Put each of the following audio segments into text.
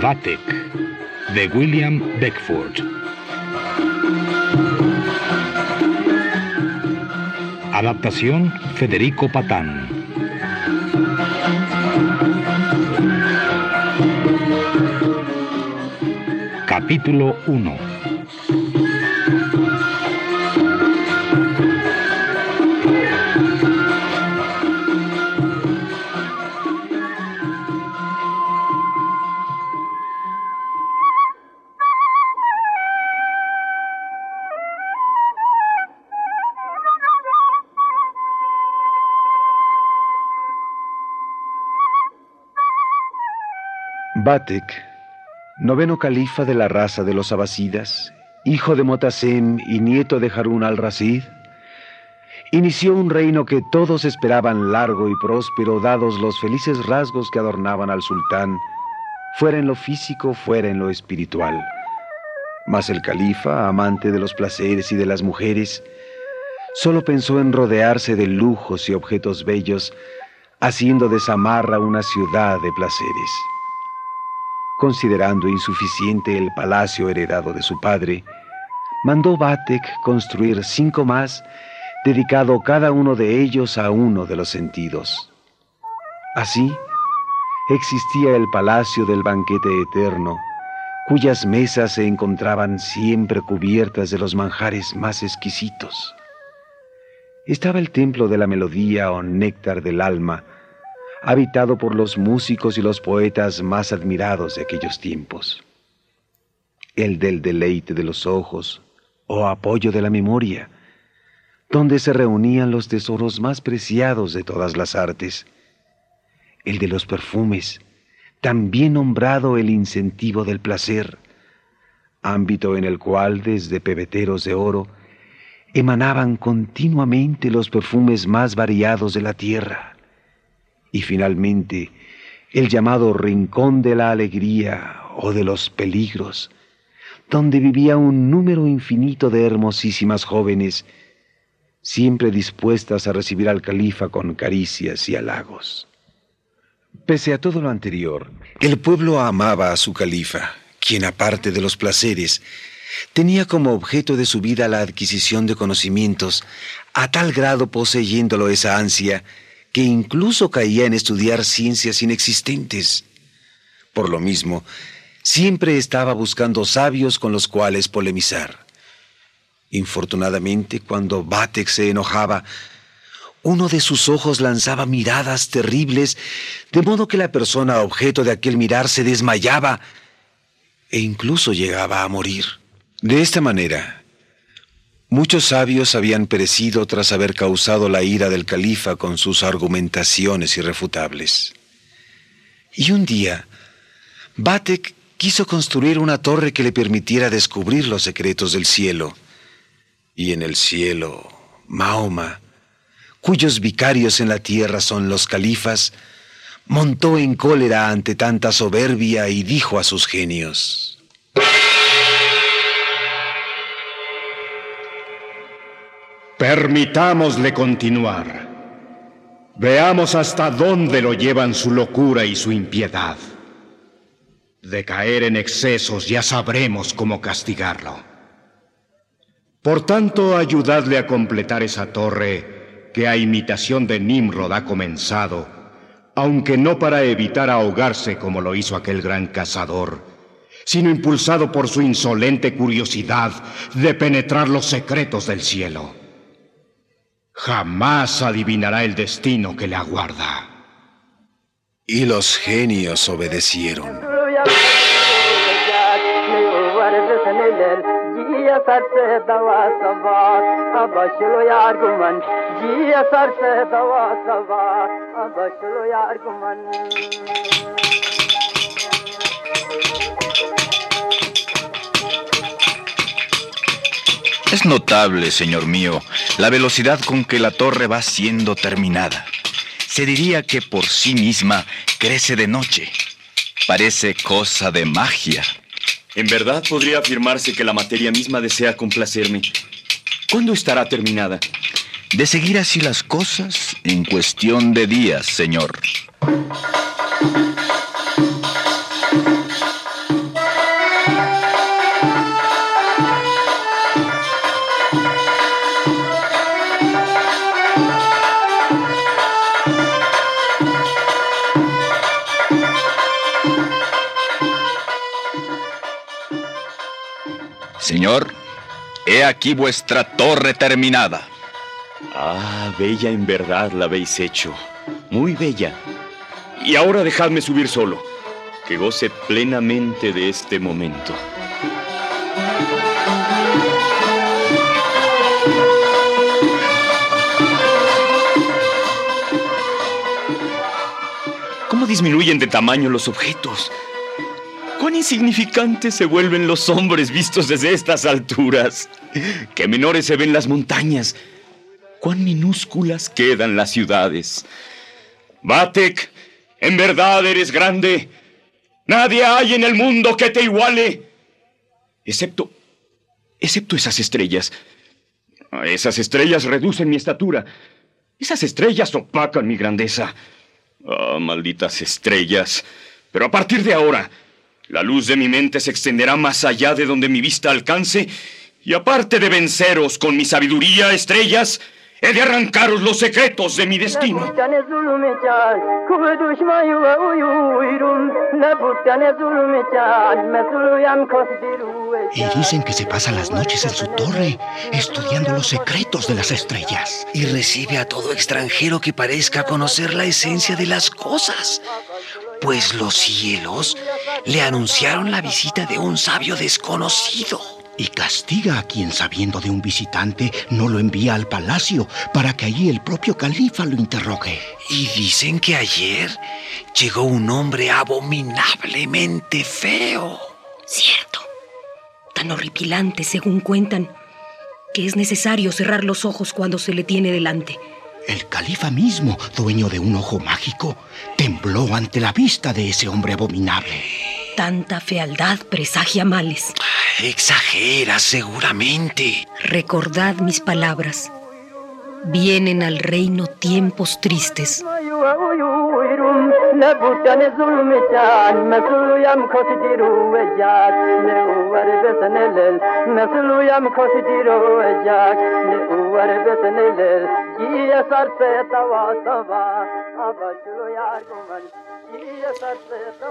Vatek, de William Beckford. Adaptación Federico Patán. Capítulo 1 Batek, noveno califa de la raza de los abasidas, hijo de Motasem y nieto de Harun al-Rasid, inició un reino que todos esperaban largo y próspero, dados los felices rasgos que adornaban al sultán, fuera en lo físico, fuera en lo espiritual. Mas el califa, amante de los placeres y de las mujeres, solo pensó en rodearse de lujos y objetos bellos, haciendo de Samarra una ciudad de placeres. Considerando insuficiente el palacio heredado de su padre, mandó Batek construir cinco más, dedicado cada uno de ellos a uno de los sentidos. Así, existía el palacio del banquete eterno, cuyas mesas se encontraban siempre cubiertas de los manjares más exquisitos. Estaba el templo de la melodía o néctar del alma, habitado por los músicos y los poetas más admirados de aquellos tiempos. El del deleite de los ojos o apoyo de la memoria, donde se reunían los tesoros más preciados de todas las artes. El de los perfumes, también nombrado el incentivo del placer, ámbito en el cual desde pebeteros de oro emanaban continuamente los perfumes más variados de la tierra y finalmente el llamado Rincón de la Alegría o de los Peligros, donde vivía un número infinito de hermosísimas jóvenes, siempre dispuestas a recibir al califa con caricias y halagos. Pese a todo lo anterior, el pueblo amaba a su califa, quien aparte de los placeres, tenía como objeto de su vida la adquisición de conocimientos, a tal grado poseyéndolo esa ansia, que incluso caía en estudiar ciencias inexistentes. Por lo mismo, siempre estaba buscando sabios con los cuales polemizar. Infortunadamente, cuando Batek se enojaba, uno de sus ojos lanzaba miradas terribles, de modo que la persona objeto de aquel mirar se desmayaba e incluso llegaba a morir. De esta manera, Muchos sabios habían perecido tras haber causado la ira del califa con sus argumentaciones irrefutables. Y un día, Batek quiso construir una torre que le permitiera descubrir los secretos del cielo. Y en el cielo, Mahoma, cuyos vicarios en la tierra son los califas, montó en cólera ante tanta soberbia y dijo a sus genios, Permitámosle continuar. Veamos hasta dónde lo llevan su locura y su impiedad. De caer en excesos ya sabremos cómo castigarlo. Por tanto, ayudadle a completar esa torre que a imitación de Nimrod ha comenzado, aunque no para evitar ahogarse como lo hizo aquel gran cazador, sino impulsado por su insolente curiosidad de penetrar los secretos del cielo. Jamás adivinará el destino que le aguarda. Y los genios obedecieron. Es notable, señor mío, la velocidad con que la torre va siendo terminada. Se diría que por sí misma crece de noche. Parece cosa de magia. En verdad podría afirmarse que la materia misma desea complacerme. ¿Cuándo estará terminada? De seguir así las cosas, en cuestión de días, señor. Señor, he aquí vuestra torre terminada. Ah, bella en verdad la habéis hecho. Muy bella. Y ahora dejadme subir solo, que goce plenamente de este momento. ¿Cómo disminuyen de tamaño los objetos? Insignificantes se vuelven los hombres vistos desde estas alturas. Qué menores se ven las montañas. Cuán minúsculas quedan las ciudades. Batek, en verdad eres grande. Nadie hay en el mundo que te iguale. Excepto. excepto esas estrellas. Esas estrellas reducen mi estatura. Esas estrellas opacan mi grandeza. Ah, malditas estrellas. Pero a partir de ahora, la luz de mi mente se extenderá más allá de donde mi vista alcance, y aparte de venceros con mi sabiduría, estrellas, he de arrancaros los secretos de mi destino. Y dicen que se pasa las noches en su torre, estudiando los secretos de las estrellas. Y recibe a todo extranjero que parezca conocer la esencia de las cosas pues los cielos le anunciaron la visita de un sabio desconocido. Y castiga a quien sabiendo de un visitante no lo envía al palacio para que allí el propio califa lo interrogue. Y dicen que ayer llegó un hombre abominablemente feo. Cierto. Tan horripilante, según cuentan, que es necesario cerrar los ojos cuando se le tiene delante. El califa mismo, dueño de un ojo mágico, tembló ante la vista de ese hombre abominable. Tanta fealdad presagia males. Exagera, seguramente. Recordad mis palabras. Vienen al reino tiempos tristes.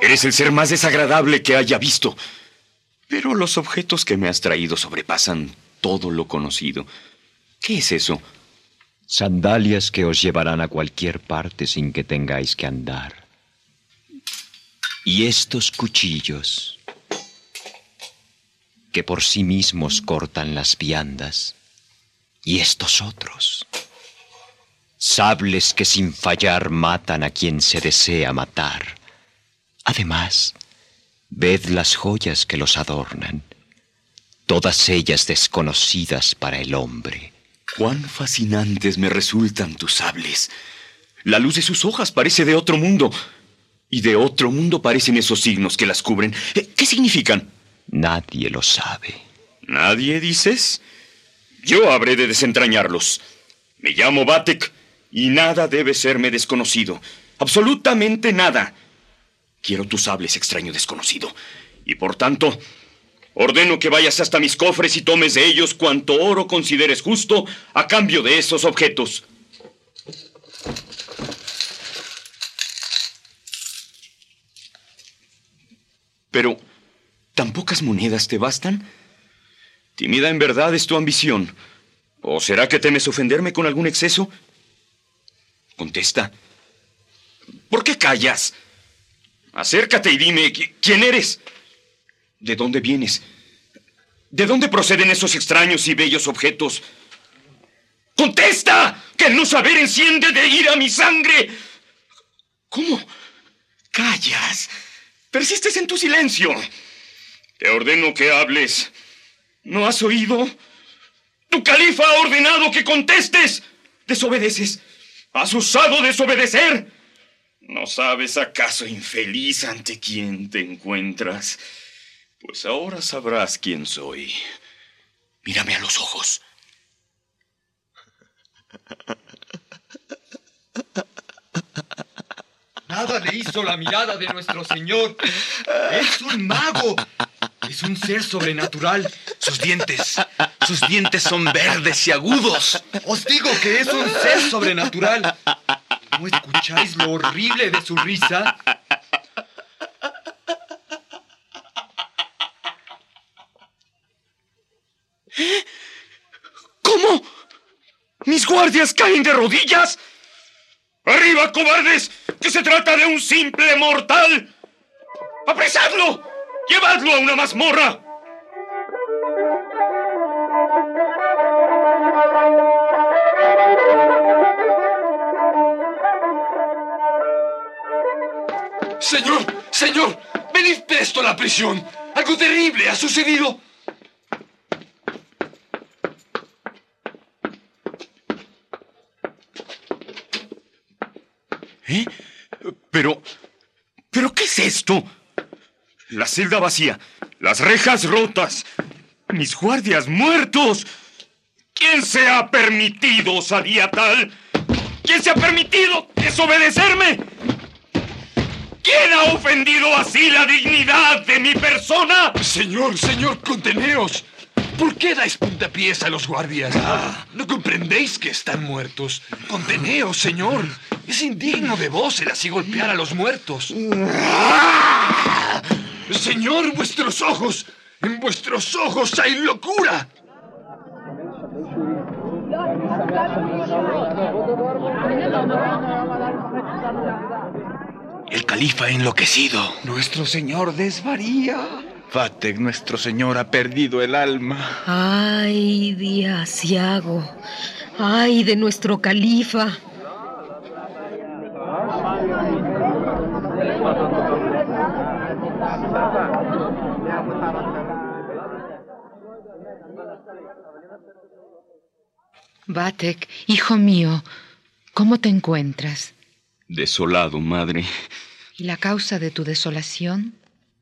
Eres el ser más desagradable que haya visto. Pero los objetos que me has traído sobrepasan todo lo conocido. ¿Qué es eso? Sandalias que os llevarán a cualquier parte sin que tengáis que andar. Y estos cuchillos que por sí mismos cortan las viandas. Y estos otros sables que sin fallar matan a quien se desea matar. Además, ved las joyas que los adornan, todas ellas desconocidas para el hombre. Cuán fascinantes me resultan tus sables. La luz de sus hojas parece de otro mundo. Y de otro mundo parecen esos signos que las cubren. Eh, ¿Qué significan? Nadie lo sabe. ¿Nadie, dices? Yo habré de desentrañarlos. Me llamo Batek y nada debe serme desconocido. Absolutamente nada. Quiero tus sables, extraño desconocido. Y por tanto, ordeno que vayas hasta mis cofres y tomes de ellos cuanto oro consideres justo a cambio de esos objetos. Pero, ¿tan pocas monedas te bastan? Tímida en verdad es tu ambición. ¿O será que temes ofenderme con algún exceso? Contesta. ¿Por qué callas? Acércate y dime, ¿quién eres? ¿De dónde vienes? ¿De dónde proceden esos extraños y bellos objetos? ¡Contesta! ¡Que el no saber enciende de ira mi sangre! ¿Cómo? ¿Callas? Persistes en tu silencio. Te ordeno que hables. ¿No has oído? Tu califa ha ordenado que contestes. Desobedeces. ¿Has usado desobedecer? ¿No sabes acaso, infeliz, ante quién te encuentras? Pues ahora sabrás quién soy. Mírame a los ojos. Nada le hizo la mirada de nuestro Señor. Es un mago. Es un ser sobrenatural. Sus dientes, sus dientes son verdes y agudos. Os digo que es un ser sobrenatural. ¿No escucháis lo horrible de su risa? ¿Cómo? ¿Mis guardias caen de rodillas? ¡Arriba, cobardes! ¡Que se trata de un simple mortal! ¡Apresadlo! ¡Llevadlo a una mazmorra! Señor, señor, venid presto a la prisión. Algo terrible ha sucedido. ¿Eh? Pero... ¿Pero qué es esto? La celda vacía, las rejas rotas, mis guardias muertos. ¿Quién se ha permitido osadía tal? ¿Quién se ha permitido desobedecerme? ¿Quién ha ofendido así la dignidad de mi persona? Señor, señor, conteneos. ¿Por qué dais puntapiés a los guardias? ¿No comprendéis que están muertos? Conteneos, señor. Es indigno de vos el así golpear a los muertos. Señor, vuestros ojos. En vuestros ojos hay locura. El califa ha enloquecido. Nuestro Señor desvaría. Fatek, nuestro señor, ha perdido el alma. Ay, de Asiago. Ay, de nuestro califa. Batek, hijo mío, ¿cómo te encuentras? Desolado, madre. ¿Y la causa de tu desolación?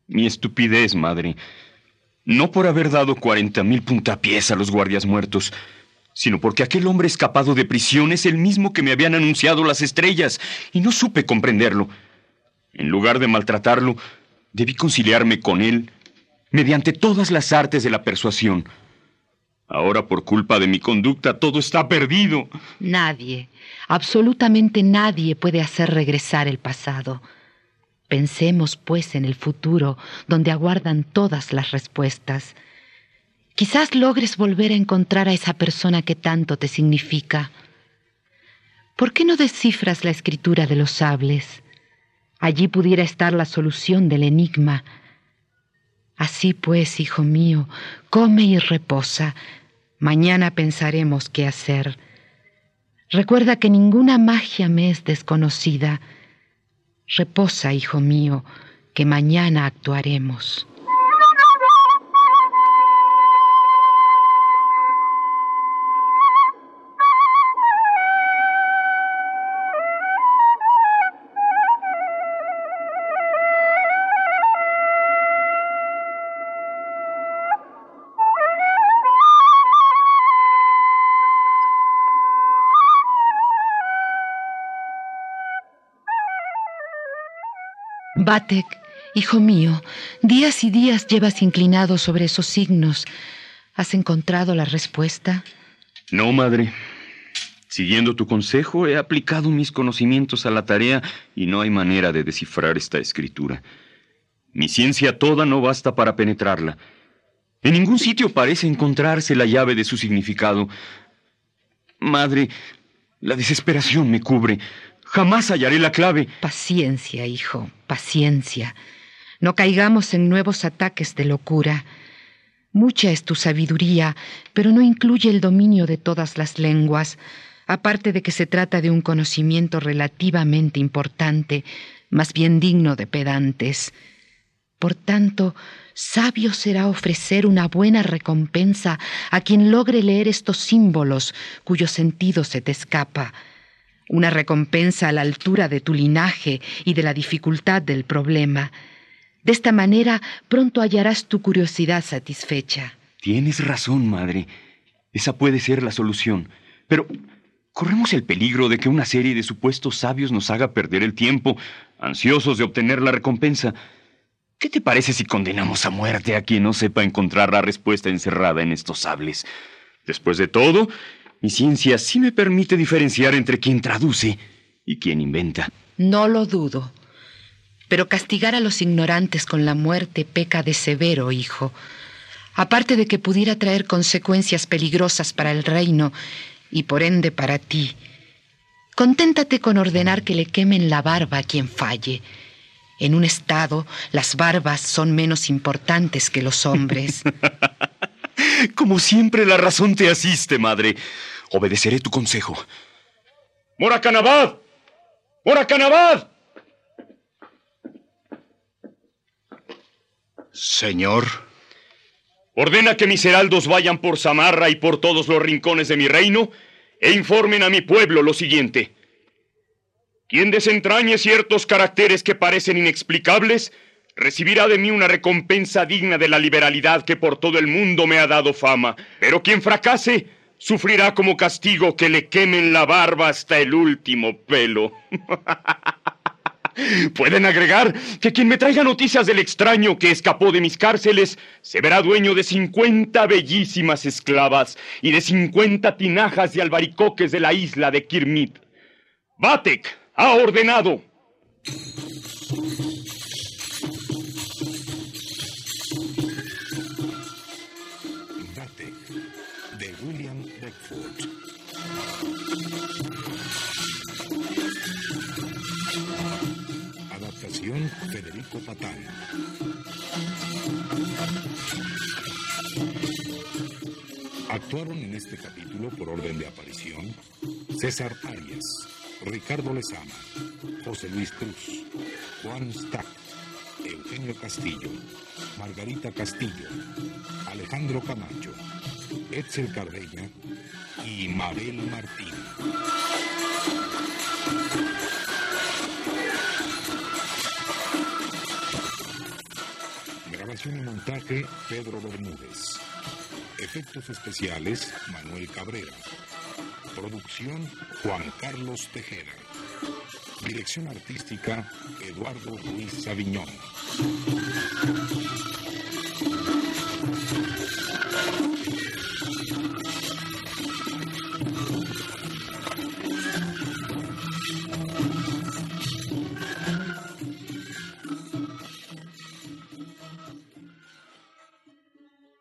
Mi estupidez, madre. No por haber dado cuarenta mil puntapiés a los guardias muertos, sino porque aquel hombre escapado de prisión es el mismo que me habían anunciado las estrellas, y no supe comprenderlo. En lugar de maltratarlo, debí conciliarme con él mediante todas las artes de la persuasión. Ahora, por culpa de mi conducta, todo está perdido. Nadie, absolutamente nadie puede hacer regresar el pasado. Pensemos, pues, en el futuro, donde aguardan todas las respuestas. Quizás logres volver a encontrar a esa persona que tanto te significa. ¿Por qué no descifras la escritura de los sables? Allí pudiera estar la solución del enigma. Así pues, hijo mío, come y reposa. Mañana pensaremos qué hacer. Recuerda que ninguna magia me es desconocida. Reposa, hijo mío, que mañana actuaremos. Batek, hijo mío, días y días llevas inclinado sobre esos signos. ¿Has encontrado la respuesta? No, madre. Siguiendo tu consejo, he aplicado mis conocimientos a la tarea y no hay manera de descifrar esta escritura. Mi ciencia toda no basta para penetrarla. En ningún sitio parece encontrarse la llave de su significado. Madre, la desesperación me cubre. Jamás hallaré la clave. Paciencia, hijo, paciencia. No caigamos en nuevos ataques de locura. Mucha es tu sabiduría, pero no incluye el dominio de todas las lenguas, aparte de que se trata de un conocimiento relativamente importante, más bien digno de pedantes. Por tanto, sabio será ofrecer una buena recompensa a quien logre leer estos símbolos cuyo sentido se te escapa una recompensa a la altura de tu linaje y de la dificultad del problema. De esta manera pronto hallarás tu curiosidad satisfecha. Tienes razón, madre. Esa puede ser la solución. Pero, Corremos el peligro de que una serie de supuestos sabios nos haga perder el tiempo, ansiosos de obtener la recompensa. ¿Qué te parece si condenamos a muerte a quien no sepa encontrar la respuesta encerrada en estos sables? Después de todo, mi ciencia sí me permite diferenciar entre quien traduce y quien inventa. No lo dudo. Pero castigar a los ignorantes con la muerte peca de severo, hijo. Aparte de que pudiera traer consecuencias peligrosas para el reino y por ende para ti. Conténtate con ordenar que le quemen la barba a quien falle. En un estado, las barbas son menos importantes que los hombres. Como siempre, la razón te asiste, madre. Obedeceré tu consejo. ¡Moracanabad! ¡Moracanabad! Señor. Ordena que mis heraldos vayan por Samarra y por todos los rincones de mi reino e informen a mi pueblo lo siguiente. Quien desentrañe ciertos caracteres que parecen inexplicables, recibirá de mí una recompensa digna de la liberalidad que por todo el mundo me ha dado fama. Pero quien fracase, sufrirá como castigo que le quemen la barba hasta el último pelo. Pueden agregar que quien me traiga noticias del extraño que escapó de mis cárceles se verá dueño de 50 bellísimas esclavas y de 50 tinajas de albaricoques de la isla de Kirmit. Batek ha ordenado. Adaptación Federico Patán. Actuaron en este capítulo por orden de aparición César Arias, Ricardo Lezama, José Luis Cruz, Juan Stack, Eugenio Castillo, Margarita Castillo, Alejandro Camacho, Etzel Cardeña y Mabel Martín. Grabación y montaje Pedro Bermúdez. Efectos especiales Manuel Cabrera. Producción Juan Carlos Tejera. Dirección artística Eduardo Ruiz Saviñón.